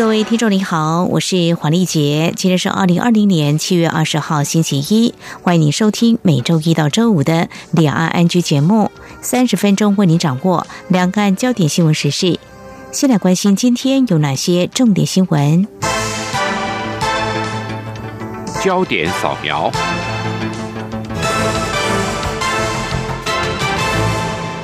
各位听众您好，我是黄丽杰，今天是二零二零年七月二十号星期一，欢迎您收听每周一到周五的两岸安居节目，三十分钟为您掌握两岸焦点新闻时事。先来关心今天有哪些重点新闻？焦点扫描。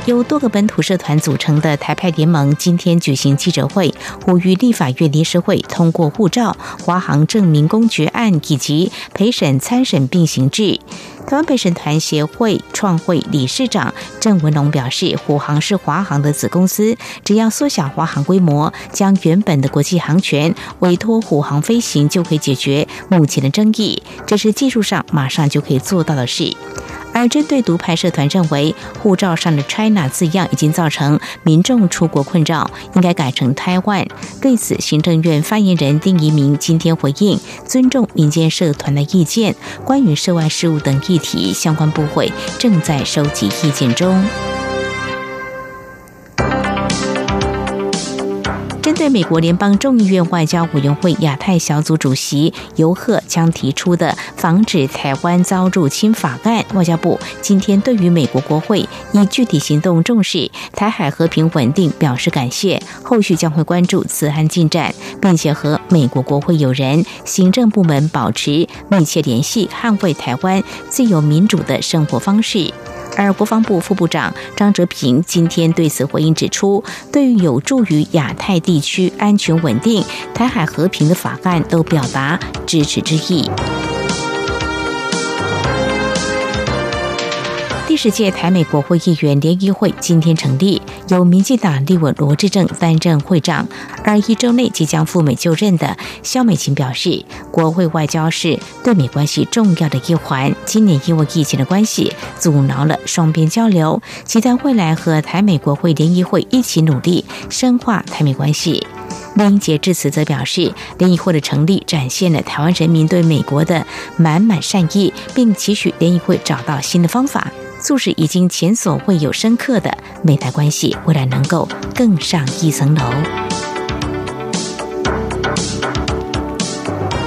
由多个本土社团组成的台派联盟今天举行记者会，呼吁立法院临时会通过护照、华航证明公决案以及陪审参审并行制。台湾陪审团协会创会理事长郑文龙表示，虎航是华航的子公司，只要缩小华航规模，将原本的国际航权委托虎航飞行，就可以解决目前的争议。这是技术上马上就可以做到的事。而针对独派社团认为护照上的 China 字样已经造成民众出国困扰，应该改成 Taiwan。对此，行政院发言人丁一明今天回应，尊重民间社团的意见，关于涉外事务等议题，相关部会正在收集意见中。对美国联邦众议院外交委员会亚太小组主席尤赫将提出的防止台湾遭入侵法案，外交部今天对于美国国会以具体行动重视台海和平稳定表示感谢，后续将会关注此案进展，并且和美国国会友人、行政部门保持密切联系，捍卫台湾自由民主的生活方式。而国防部副部长张哲平今天对此回应指出，对于有助于亚太地区安全稳定、台海和平的法案，都表达支持之意。第十届台美国会议员联谊会今天成立，由民进党立委罗志正担任会长。而一周内即将赴美就任的肖美琴表示，国会外交是对美关系重要的一环。今年因为疫情的关系，阻挠了双边交流，期待未来和台美国会联谊会一起努力，深化台美关系。林英杰致辞则表示，联谊会的成立展现了台湾人民对美国的满满善意，并期许联谊会找到新的方法。促使已经前所未有深刻的美台关系，未来能够更上一层楼。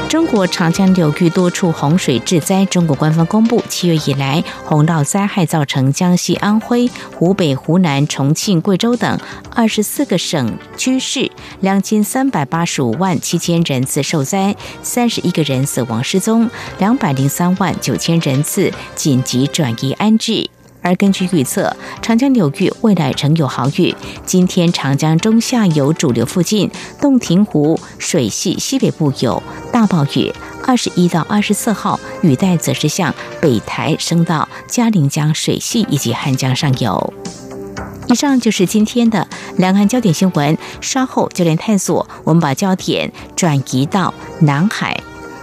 中国长江流域多处洪水致灾，中国官方公布，七月以来洪涝灾害造成江西、安徽、湖北、湖南、重庆、贵州等二十四个省区市两千三百八十五万七千人次受灾，三十一个人死亡失踪，两百零三万九千人次紧急转移安置。而根据预测，长江流域未来仍有豪雨。今天，长江中下游主流附近，洞庭湖水系西北部有大暴雨。二十一到二十四号，雨带则是向北台升到嘉陵江水系以及汉江上游。以上就是今天的两岸焦点新闻。稍后焦点探索，我们把焦点转移到南海。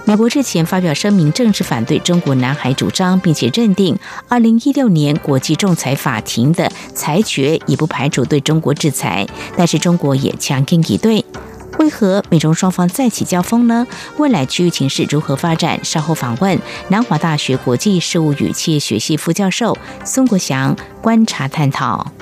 美国日前发表声明，正式反对中国南海主张，并且认定二零一六年国际仲裁法庭的裁决已不排除对中国制裁。但是中国也强硬以对。为何美中双方再起交锋呢？未来区域情势如何发展？稍后访问南华大学国际事务与企业学系副教授孙国祥观察探讨。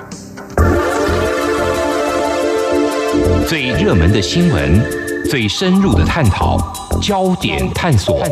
最热门的新闻，最深入的探讨。焦点探索。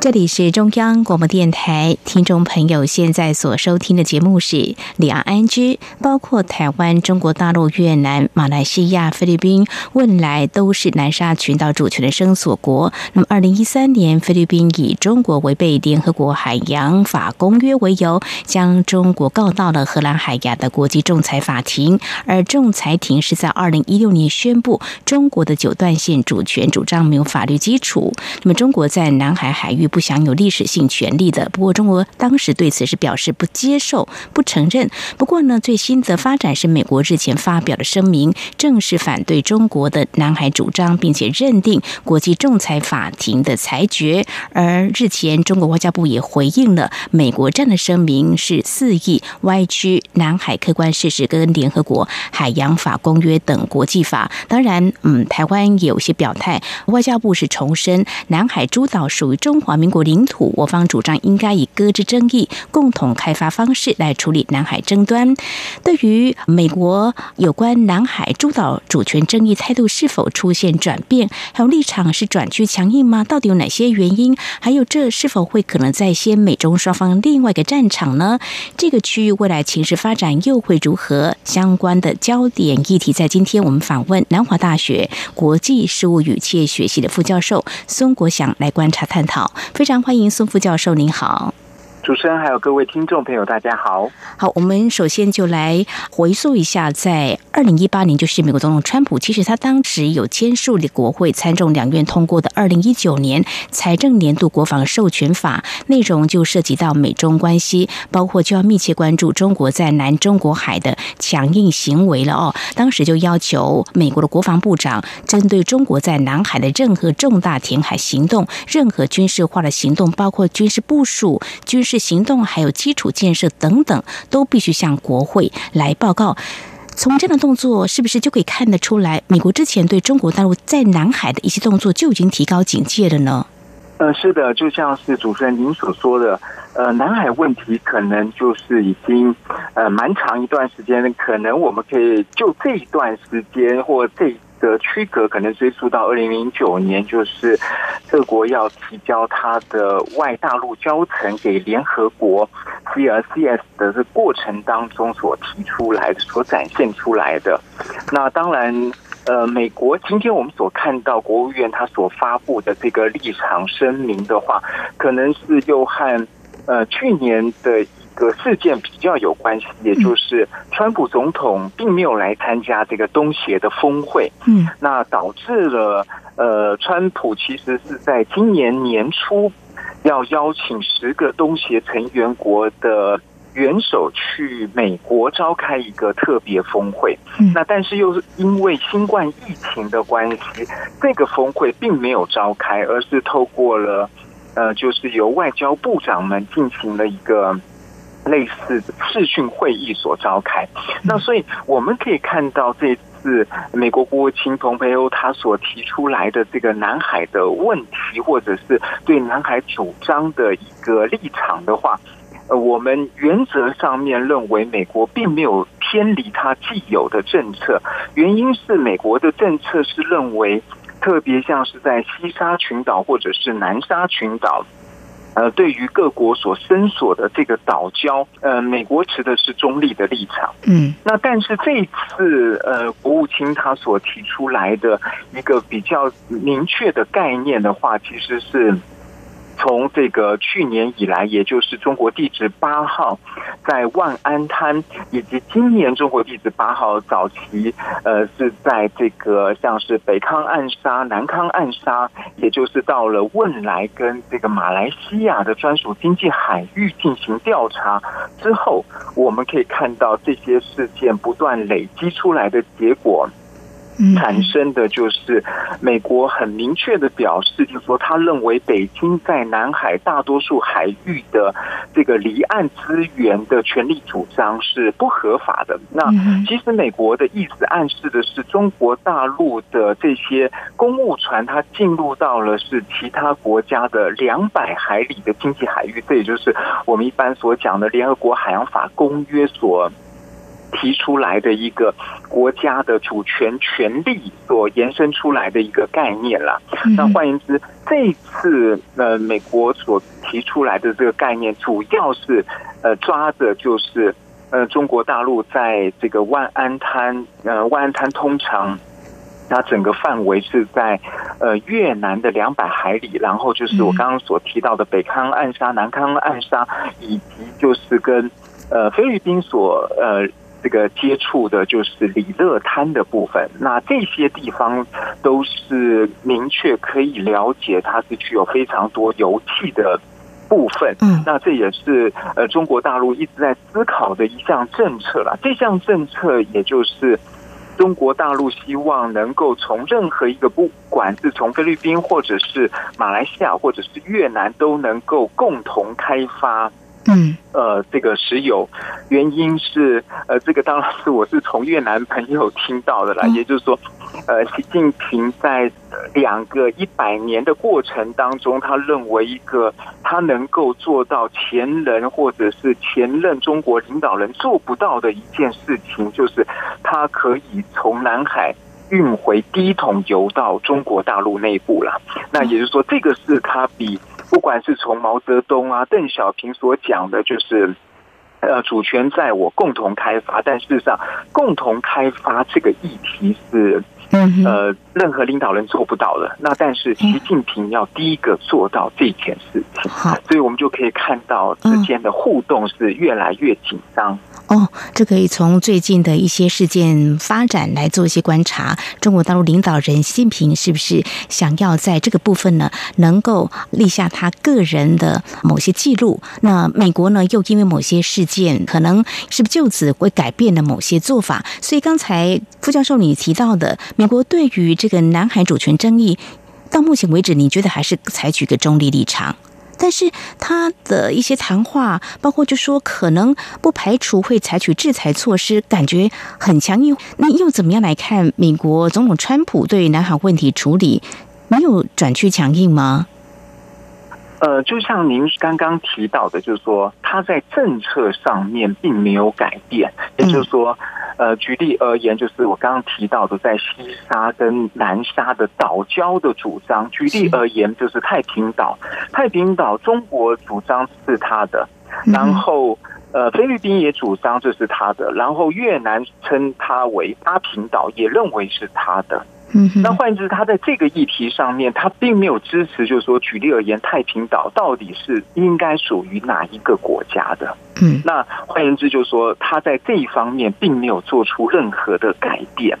这里是中央广播电台，听众朋友现在所收听的节目是《两岸安居》，包括台湾、中国大陆、越南、马来西亚、菲律宾，未来都是南沙群岛主权的生索国。那么，二零一三年，菲律宾以中国违背联合国海洋法公约为由，将中国告到了荷兰海牙的国际仲裁法庭，而仲裁庭是在二零一六年宣布中国的九段线主权主张没有法律基础。那么，中国在南海海域。不享有历史性权利的。不过，中国当时对此是表示不接受、不承认。不过呢，最新的发展是美国日前发表的声明，正式反对中国的南海主张，并且认定国际仲裁法庭的裁决。而日前，中国外交部也回应了美国这样的声明是肆意歪曲南海客观事实跟联合国海洋法公约等国际法。当然，嗯，台湾也有些表态，外交部是重申南海诸岛属于中华民国领土，我方主张应该以搁置争议、共同开发方式来处理南海争端。对于美国有关南海诸岛主权争议态度是否出现转变，还有立场是转趋强硬吗？到底有哪些原因？还有这是否会可能再掀美中双方另外一个战场呢？这个区域未来情势发展又会如何？相关的焦点议题，在今天我们访问南华大学国际事务与企业学系的副教授孙国祥来观察探讨。非常欢迎孙副教授，您好。主持人还有各位听众朋友，大家好。好，我们首先就来回溯一下，在二零一八年，就是美国总统川普，其实他当时有签署的国会参众两院通过的二零一九年财政年度国防授权法，内容就涉及到美中关系，包括就要密切关注中国在南中国海的强硬行为了哦。当时就要求美国的国防部长，针对中国在南海的任何重大填海行动、任何军事化的行动，包括军事部署、军事。是行动还有基础建设等等，都必须向国会来报告。从这样的动作，是不是就可以看得出来，美国之前对中国大陆在南海的一些动作就已经提高警戒了呢？呃，是的，就像是主持人您所说的，呃，南海问题可能就是已经呃蛮长一段时间，可能我们可以就这一段时间或这。的区隔可能追溯到二零零九年，就是各国要提交它的外大陆交层给联合国 CRCS 的这过程当中所提出来的、所展现出来的。那当然，呃，美国今天我们所看到国务院它所发布的这个立场声明的话，可能是又和呃去年的。个事件比较有关系，也就是川普总统并没有来参加这个东协的峰会，嗯，那导致了呃，川普其实是在今年年初要邀请十个东协成员国的元首去美国召开一个特别峰会，嗯，那但是又是因为新冠疫情的关系，这个峰会并没有召开，而是透过了呃，就是由外交部长们进行了一个。类似的视讯会议所召开，那所以我们可以看到这次美国国务卿蓬佩欧他所提出来的这个南海的问题，或者是对南海主张的一个立场的话，呃，我们原则上面认为美国并没有偏离它既有的政策，原因是美国的政策是认为，特别像是在西沙群岛或者是南沙群岛。呃，对于各国所伸索的这个岛礁，呃，美国持的是中立的立场。嗯，那但是这一次呃，国务卿他所提出来的一个比较明确的概念的话，其实是。从这个去年以来，也就是中国地质八号在万安滩，以及今年中国地质八号早期，呃，是在这个像是北康暗沙、南康暗沙，也就是到了汶莱跟这个马来西亚的专属经济海域进行调查之后，我们可以看到这些事件不断累积出来的结果。产生的就是美国很明确的表示，就是说他认为北京在南海大多数海域的这个离岸资源的权利主张是不合法的。那其实美国的意思暗示的是，中国大陆的这些公务船，它进入到了是其他国家的两百海里的经济海域，这也就是我们一般所讲的联合国海洋法公约所。提出来的一个国家的主权权利所延伸出来的一个概念了。那换言之，这次呃美国所提出来的这个概念，主要是呃抓的就是呃中国大陆在这个万安滩呃万安滩通常它整个范围是在呃越南的两百海里，然后就是我刚刚所提到的北康暗沙、南康暗沙，以及就是跟呃菲律宾所呃。这个接触的就是里勒滩的部分。那这些地方都是明确可以了解，它是具有非常多油气的部分。嗯，那这也是呃中国大陆一直在思考的一项政策了。这项政策也就是中国大陆希望能够从任何一个不管是从菲律宾或者是马来西亚或者是越南都能够共同开发。嗯，呃，这个石油原因是呃，这个当然是我是从越南朋友听到的啦，也就是说，呃，习近平在两个一百年的过程当中，他认为一个他能够做到前人或者是前任中国领导人做不到的一件事情，就是他可以从南海运回第一桶油到中国大陆内部了。那也就是说，这个是他比。不管是从毛泽东啊、邓小平所讲的，就是呃主权在我，共同开发。但事实上，共同开发这个议题是呃任何领导人做不到的。那但是习近平要第一个做到这件事情，所以我们就可以看到之间的互动是越来越紧张。哦，这可以从最近的一些事件发展来做一些观察。中国大陆领导人习近平是不是想要在这个部分呢，能够立下他个人的某些记录？那美国呢，又因为某些事件，可能是不是就此会改变了某些做法？所以刚才副教授你提到的，美国对于这个南海主权争议，到目前为止，你觉得还是采取个中立立场？但是他的一些谈话，包括就说可能不排除会采取制裁措施，感觉很强硬。那又怎么样来看美国总统川普对南海问题处理没有转趋强硬吗？呃，就像您刚刚提到的，就是说他在政策上面并没有改变，也就是说，呃，举例而言，就是我刚刚提到的在西沙跟南沙的岛礁的主张。举例而言，就是太平岛，太平岛中国主张是他的，然后呃菲律宾也主张这是他的，然后越南称它为八平岛，也认为是他的。嗯，那换言之，他在这个议题上面，他并没有支持，就是说，举例而言，太平岛到底是应该属于哪一个国家的？嗯，那换言之，就是说，他在这一方面并没有做出任何的改变。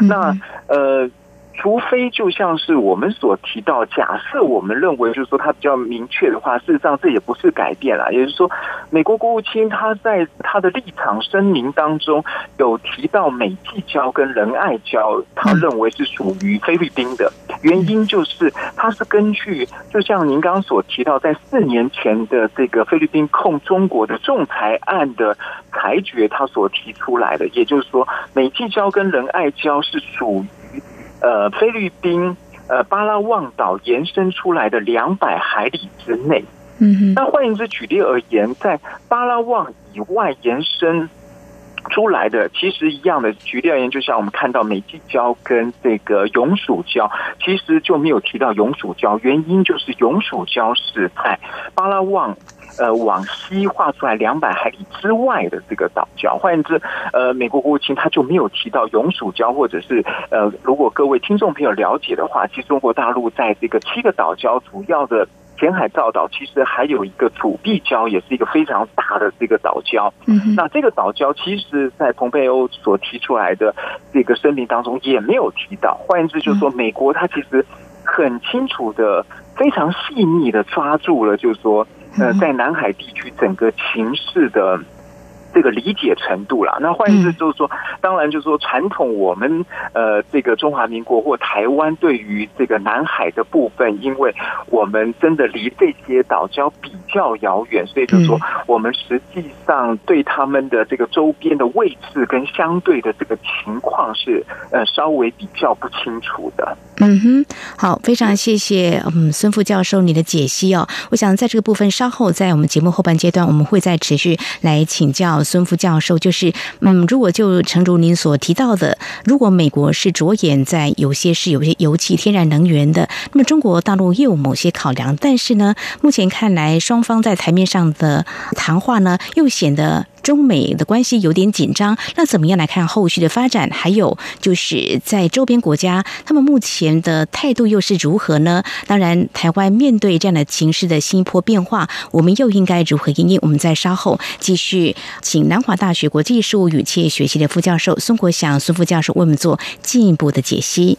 那呃。除非就像是我们所提到，假设我们认为就是说它比较明确的话，事实上这也不是改变了。也就是说，美国国务卿他在他的立场声明当中有提到美济礁跟仁爱礁，他认为是属于菲律宾的原因，就是他是根据就像您刚刚所提到，在四年前的这个菲律宾控中国的仲裁案的裁决，他所提出来的，也就是说，美济礁跟仁爱礁是属。呃，菲律宾呃巴拉望岛延伸出来的两百海里之内，嗯，那换言之，举例而言，在巴拉望以外延伸出来的，其实一样的。举例而言，就像我们看到美济礁跟这个永暑礁，其实就没有提到永暑礁，原因就是永暑礁是在巴拉望。呃，往西画出来两百海里之外的这个岛礁，换言之，呃，美国国务卿他就没有提到永暑礁，或者是呃，如果各位听众朋友了解的话，其实中国大陆在这个七个岛礁主要的填海造岛，其实还有一个土地礁，也是一个非常大的这个岛礁。嗯，那这个岛礁，其实在蓬佩欧所提出来的这个声明当中也没有提到。换言之，就是说，美国它其实很清楚的、非常细腻的抓住了，就是说。呃，在南海地区整个情势的这个理解程度啦，那换言之就是说，当然就是说，传统我们呃这个中华民国或台湾对于这个南海的部分，因为我们真的离这些岛礁比较遥远，所以就是说，我们实际上对他们的这个周边的位置跟相对的这个情况是呃稍微比较不清楚的。嗯哼，好，非常谢谢嗯孙副教授你的解析哦。我想在这个部分稍后在我们节目后半阶段，我们会再持续来请教孙副教授。就是嗯，如果就诚如您所提到的，如果美国是着眼在有些是有些油气、天然能源的，那么中国大陆又有某些考量。但是呢，目前看来双双方在台面上的谈话呢，又显得。中美的关系有点紧张，那怎么样来看后续的发展？还有就是在周边国家，他们目前的态度又是如何呢？当然，台湾面对这样的情势的新一波变化，我们又应该如何应应？我们在稍后继续请南华大学国际事务与企业学系的副教授孙国祥孙副教授为我们做进一步的解析。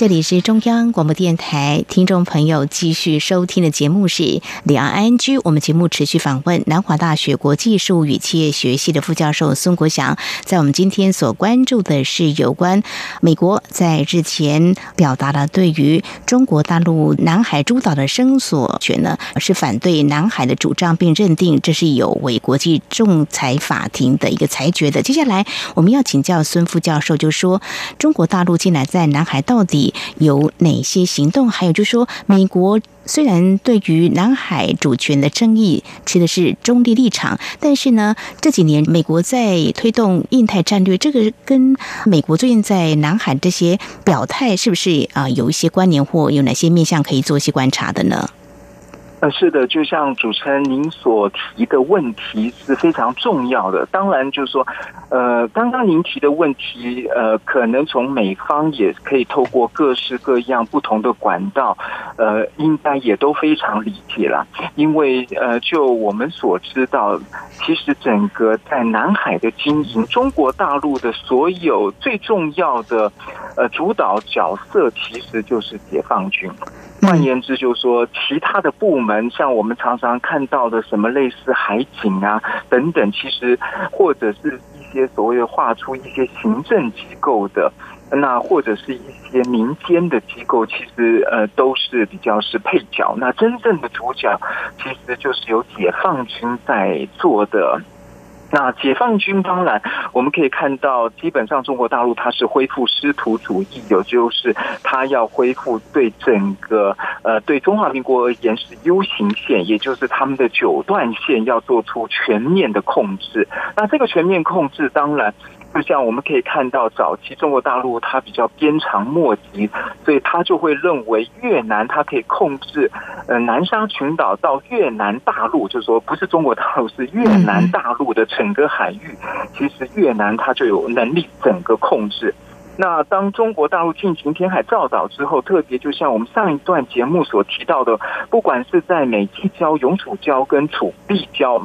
这里是中央广播电台，听众朋友继续收听的节目是《两岸安居》。我们节目持续访问南华大学国际术与企业学系的副教授孙国祥。在我们今天所关注的是有关美国在日前表达了对于中国大陆南海诸岛的声索权呢，是反对南海的主张，并认定这是有违国际仲裁法庭的一个裁决的。接下来我们要请教孙副教授，就说中国大陆近来在南海到底？有哪些行动？还有就是说，美国虽然对于南海主权的争议持的是中立立场，但是呢，这几年美国在推动印太战略，这个跟美国最近在南海这些表态，是不是啊有一些关联，或有哪些面向可以做一些观察的呢？呃，是的，就像主持人您所提的问题是非常重要的。当然，就是说，呃，刚刚您提的问题，呃，可能从美方也可以透过各式各样不同的管道，呃，应该也都非常理解了。因为，呃，就我们所知道，其实整个在南海的经营，中国大陆的所有最重要的呃主导角色，其实就是解放军。换言之，就是说，其他的部门，像我们常常看到的什么类似海警啊等等，其实或者是一些所谓的划出一些行政机构的，那或者是一些民间的机构，其实呃都是比较是配角。那真正的主角，其实就是由解放军在做的。那解放军当然，我们可以看到，基本上中国大陆它是恢复师徒主义，也就是它要恢复对整个呃对中华民国而言是 U 型线，也就是他们的九段线要做出全面的控制。那这个全面控制当然。就像我们可以看到，早期中国大陆它比较鞭长莫及，所以他就会认为越南它可以控制呃南沙群岛到越南大陆，就是说不是中国大陆是越南大陆的整个海域，其实越南它就有能力整个控制。那当中国大陆进行填海造岛之后，特别就像我们上一段节目所提到的，不管是在美济礁、永暑礁跟楚碧礁。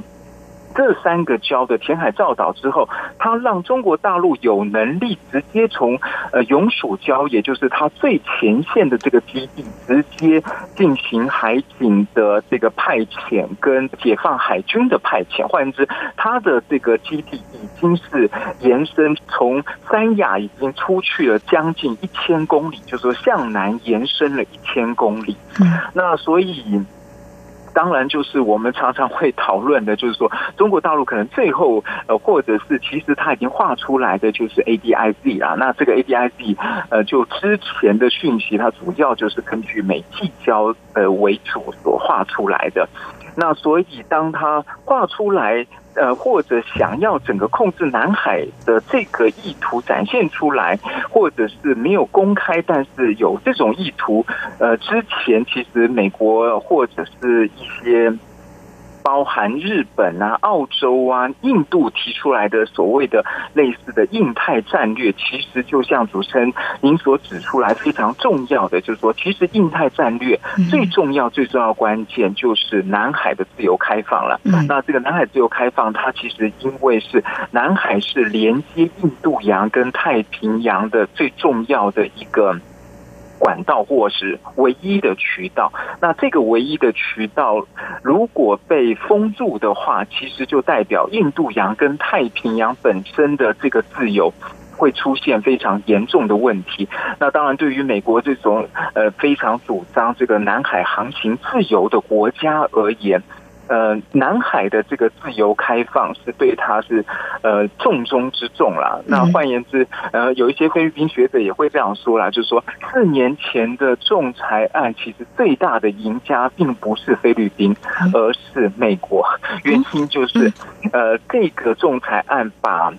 这三个礁的填海造岛之后，它让中国大陆有能力直接从呃永暑礁，也就是它最前线的这个基地，直接进行海警的这个派遣跟解放海军的派遣。换言之，它的这个基地已经是延伸从三亚已经出去了将近一千公里，就是说向南延伸了一千公里。嗯那所以。当然，就是我们常常会讨论的，就是说中国大陆可能最后呃，或者是其实它已经画出来的就是 A D I Z 啦。那这个 A D I Z 呃，就之前的讯息，它主要就是根据美济交呃为主所画出来的。那所以当它画出来。呃，或者想要整个控制南海的这个意图展现出来，或者是没有公开，但是有这种意图。呃，之前其实美国或者是一些。包含日本啊、澳洲啊、印度提出来的所谓的类似的印太战略，其实就像主持人您所指出来，非常重要的就是说，其实印太战略最重要、最重要关键就是南海的自由开放了。那这个南海自由开放，它其实因为是南海是连接印度洋跟太平洋的最重要的一个。管道或是唯一的渠道，那这个唯一的渠道如果被封住的话，其实就代表印度洋跟太平洋本身的这个自由会出现非常严重的问题。那当然，对于美国这种呃非常主张这个南海航行自由的国家而言。呃，南海的这个自由开放是对他是呃重中之重啦。那换言之，呃，有一些菲律宾学者也会这样说啦，就是说四年前的仲裁案，其实最大的赢家并不是菲律宾，而是美国。原因就是呃，这个仲裁案把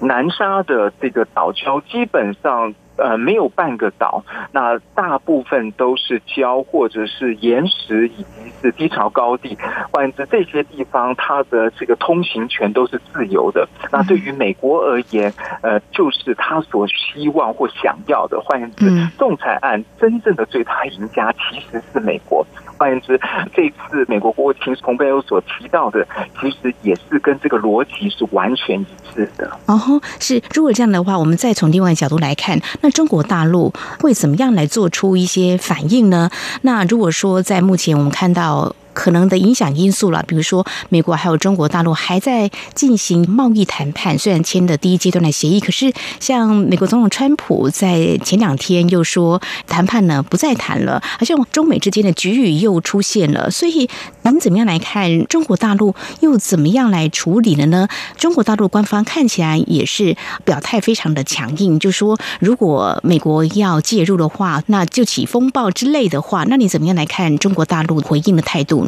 南沙的这个岛礁基本上。呃，没有半个岛，那大部分都是礁或者是岩石，以及是低潮高地。换言之，这些地方它的这个通行权都是自由的。那对于美国而言，呃，就是他所希望或想要的。换言之，仲裁案真正的最大赢家其实是美国。换言之，这次美国国务卿蓬佩奥所提到的，其实也是跟这个逻辑是完全一致的。哦，是。如果这样的话，我们再从另外一角度来看，那中国大陆会怎么样来做出一些反应呢？那如果说在目前我们看到。可能的影响因素了，比如说美国还有中国大陆还在进行贸易谈判，虽然签的第一阶段的协议，可是像美国总统川普在前两天又说谈判呢不再谈了，好像中美之间的局域又出现了。所以您怎么样来看中国大陆又怎么样来处理了呢？中国大陆官方看起来也是表态非常的强硬，就说如果美国要介入的话，那就起风暴之类的话，那你怎么样来看中国大陆回应的态度？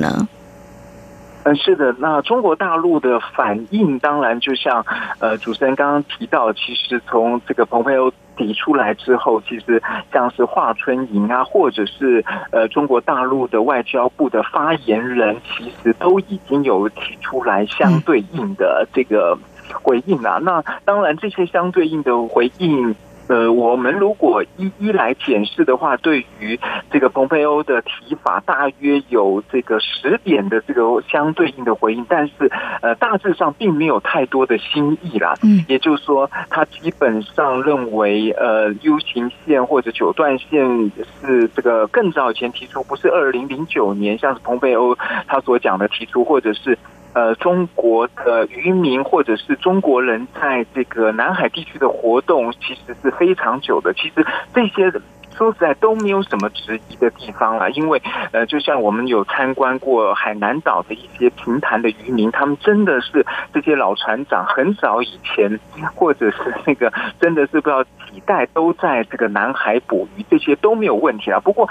嗯，是的。那中国大陆的反应，当然就像呃主持人刚刚提到，其实从这个蓬佩奥提出来之后，其实像是华春莹啊，或者是呃中国大陆的外交部的发言人，其实都已经有提出来相对应的这个回应了。那当然，这些相对应的回应。呃，我们如果一一来检视的话，对于这个蓬佩欧的提法，大约有这个十点的这个相对应的回应，但是呃，大致上并没有太多的新意啦。嗯，也就是说，他基本上认为，呃，U 型线或者九段线是这个更早以前提出，不是二零零九年，像是蓬佩欧他所讲的提出，或者是。呃，中国的渔民或者是中国人在这个南海地区的活动，其实是非常久的。其实这些说实在都没有什么质疑的地方了，因为呃，就像我们有参观过海南岛的一些平潭的渔民，他们真的是这些老船长，很早以前或者是那个真的是不知道几代都在这个南海捕鱼，这些都没有问题啊。不过。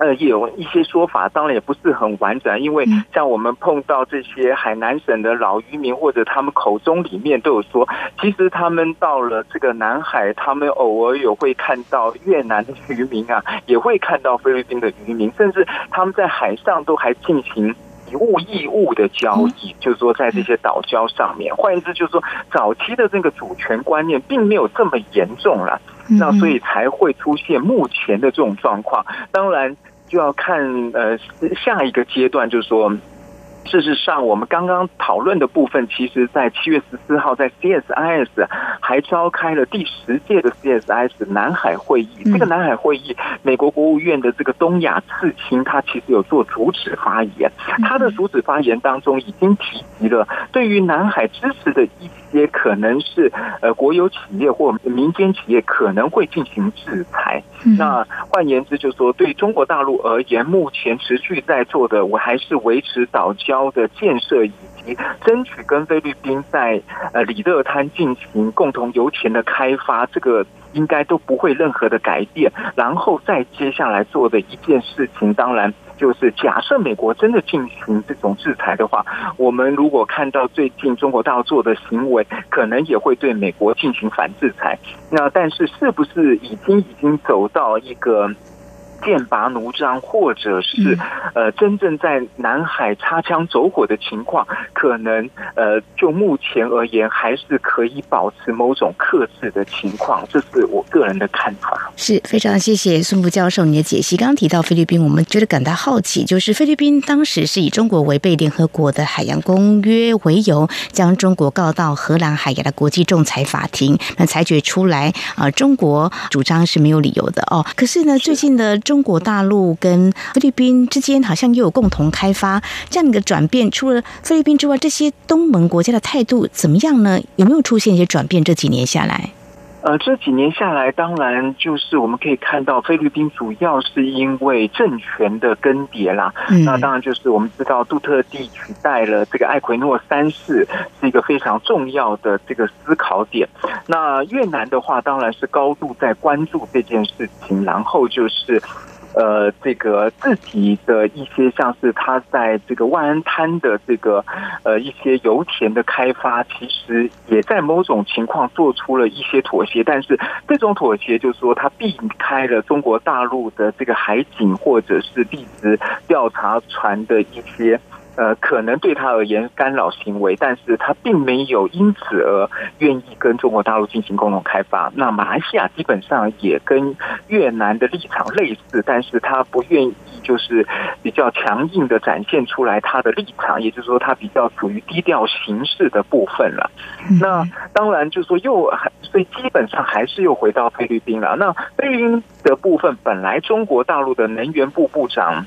呃，也有一些说法，当然也不是很完整，因为像我们碰到这些海南省的老渔民，或者他们口中里面都有说，其实他们到了这个南海，他们偶尔有会看到越南的渔民啊，也会看到菲律宾的渔民，甚至他们在海上都还进行以物易物的交易，就是说在这些岛礁上面。换言之，就是说早期的这个主权观念并没有这么严重了，那所以才会出现目前的这种状况。当然。就要看呃下一个阶段，就是说。事实上，我们刚刚讨论的部分，其实在七月十四号，在 CSIS 还召开了第十届的 CSIS 南海会议。这个南海会议，美国国务院的这个东亚次卿，他其实有做主旨发言。他的主旨发言当中已经提及了对于南海支持的一些可能是呃国有企业或民间企业可能会进行制裁。那换言之，就是说对中国大陆而言，目前持续在做的，我还是维持岛礁。高的建设以及争取跟菲律宾在呃里勒滩进行共同油田的开发，这个应该都不会任何的改变。然后再接下来做的一件事情，当然就是假设美国真的进行这种制裁的话，我们如果看到最近中国大陆做的行为，可能也会对美国进行反制裁。那但是是不是已经已经走到一个？剑拔弩张，或者是呃，真正在南海擦枪走火的情况，可能呃，就目前而言，还是可以保持某种克制的情况，这是我个人的看法。是非常谢谢孙副教授你的解析。刚刚提到菲律宾，我们觉得感到好奇，就是菲律宾当时是以中国违背联合国的海洋公约为由，将中国告到荷兰海牙的国际仲裁法庭，那裁决出来啊，中国主张是没有理由的哦。可是呢，最近的。中国大陆跟菲律宾之间好像又有共同开发这样一个转变，除了菲律宾之外，这些东盟国家的态度怎么样呢？有没有出现一些转变？这几年下来，呃，这几年下来，当然就是我们可以看到，菲律宾主要是因为政权的更迭啦。那当然就是我们知道，杜特地取代了这个艾奎诺三世，是一个非常重要的这个思考点。那越南的话，当然是高度在关注这件事情，然后就是。呃，这个自己的一些像是他在这个万安滩的这个呃一些油田的开发，其实也在某种情况做出了一些妥协，但是这种妥协就是说，他避开了中国大陆的这个海警或者是地质调查船的一些。呃，可能对他而言干扰行为，但是他并没有因此而愿意跟中国大陆进行共同开发。那马来西亚基本上也跟越南的立场类似，但是他不愿意就是比较强硬的展现出来他的立场，也就是说他比较属于低调行事的部分了。那当然就是说又所以基本上还是又回到菲律宾了。那菲律宾的部分本来中国大陆的能源部部长。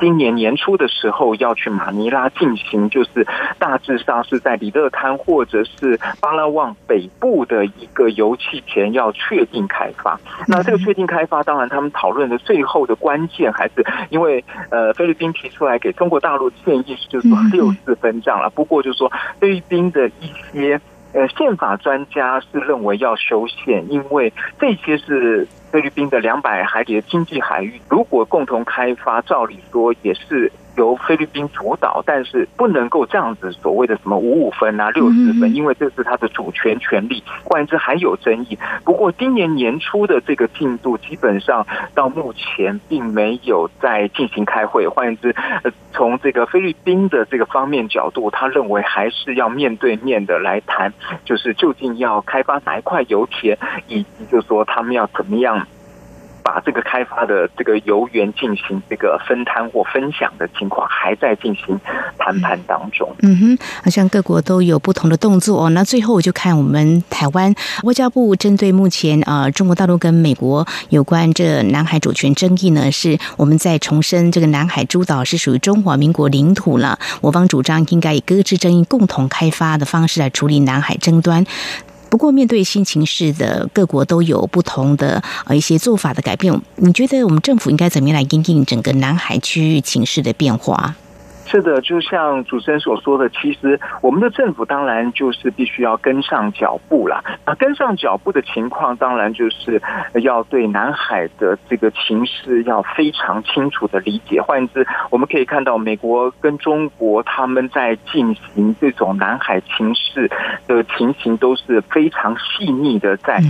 今年年初的时候要去马尼拉进行，就是大致上是在里勒滩或者是巴拉望北部的一个油气田要确定开发。那这个确定开发，当然他们讨论的最后的关键还是因为呃菲律宾提出来给中国大陆建议是就是说六四分账了。不过就是说菲律宾的一些呃宪法专家是认为要修宪，因为这些是。菲律宾的两百海里的经济海域，如果共同开发，照理说也是。由菲律宾主导，但是不能够这样子所谓的什么五五分啊、六十分，因为这是他的主权权利，换言之还有争议。不过今年年初的这个进度，基本上到目前并没有在进行开会。换言之，呃从这个菲律宾的这个方面角度，他认为还是要面对面的来谈，就是究竟要开发哪一块油田，以及就是说他们要怎么样。把这个开发的这个油源进行这个分摊或分享的情况，还在进行谈判当中。嗯哼，好像各国都有不同的动作哦。那最后我就看我们台湾外交部针对目前啊中国大陆跟美国有关这南海主权争议呢，是我们在重申这个南海诸岛是属于中华民国领土了。我方主张应该以搁置争议、共同开发的方式来处理南海争端。不过，面对新情势的各国都有不同的呃一些做法的改变。你觉得我们政府应该怎么样来应应整个南海区域情势的变化？是的，就像主持人所说的，其实我们的政府当然就是必须要跟上脚步啦。那跟上脚步的情况，当然就是要对南海的这个情势要非常清楚的理解。换言之，我们可以看到美国跟中国他们在进行这种南海情势的情形都是非常细腻的在。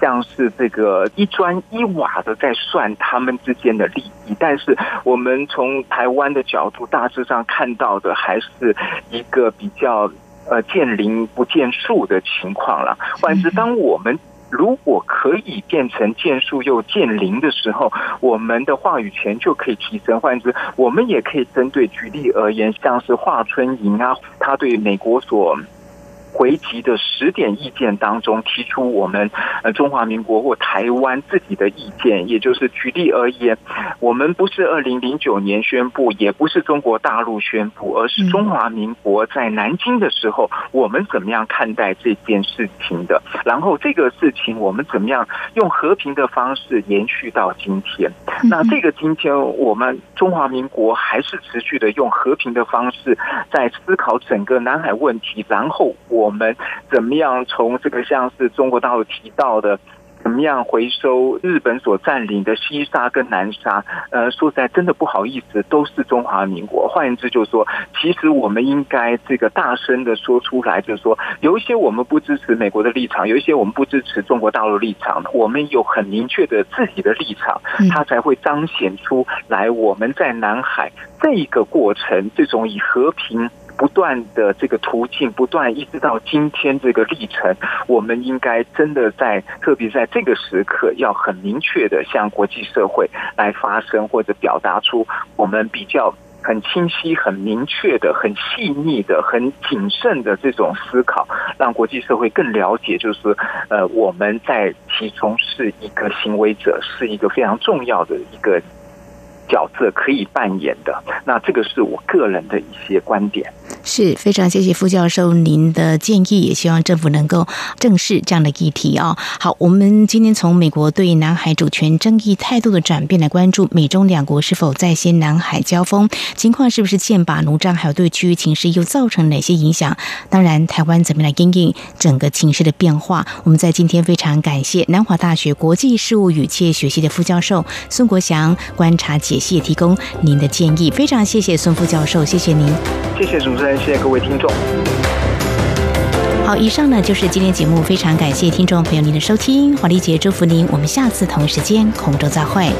像是这个一砖一瓦的在算他们之间的利益，但是我们从台湾的角度大致上看到的还是一个比较呃见零不见数的情况了。换之，当我们如果可以变成见数又见零的时候，我们的话语权就可以提升。换言之，我们也可以针对举例而言，像是华春莹啊，他对美国所。回击的十点意见当中，提出我们呃中华民国或台湾自己的意见，也就是举例而言，我们不是二零零九年宣布，也不是中国大陆宣布，而是中华民国在南京的时候，我们怎么样看待这件事情的？然后这个事情我们怎么样用和平的方式延续到今天？那这个今天我们中华民国还是持续的用和平的方式在思考整个南海问题，然后我。我们怎么样从这个像是中国大陆提到的，怎么样回收日本所占领的西沙跟南沙？呃，说实在，真的不好意思，都是中华民国。换言之，就是说，其实我们应该这个大声的说出来，就是说，有一些我们不支持美国的立场，有一些我们不支持中国大陆立场，我们有很明确的自己的立场，它才会彰显出来我们在南海这一个过程，这种以和平。不断的这个途径，不断一直到今天这个历程，我们应该真的在，特别在这个时刻，要很明确的向国际社会来发声，或者表达出我们比较很清晰、很明确的、很细腻的、很谨慎的这种思考，让国际社会更了解，就是呃，我们在其中是一个行为者，是一个非常重要的一个。角色可以扮演的，那这个是我个人的一些观点。是非常谢谢副教授您的建议，也希望政府能够正视这样的议题啊。好，我们今天从美国对南海主权争议态度的转变来关注美中两国是否在先南海交锋，情况是不是剑拔弩张，还有对区域情势又造成哪些影响？当然，台湾怎么来应应整个情势的变化？我们在今天非常感谢南华大学国际事务与企业学系的副教授孙国祥观察解析，提供您的建议。非常谢谢孙副教授，谢谢您，谢谢主持人，谢谢各位听众。好，以上呢就是今天节目，非常感谢听众朋友您的收听，华丽姐祝福您，我们下次同一时间空中再会。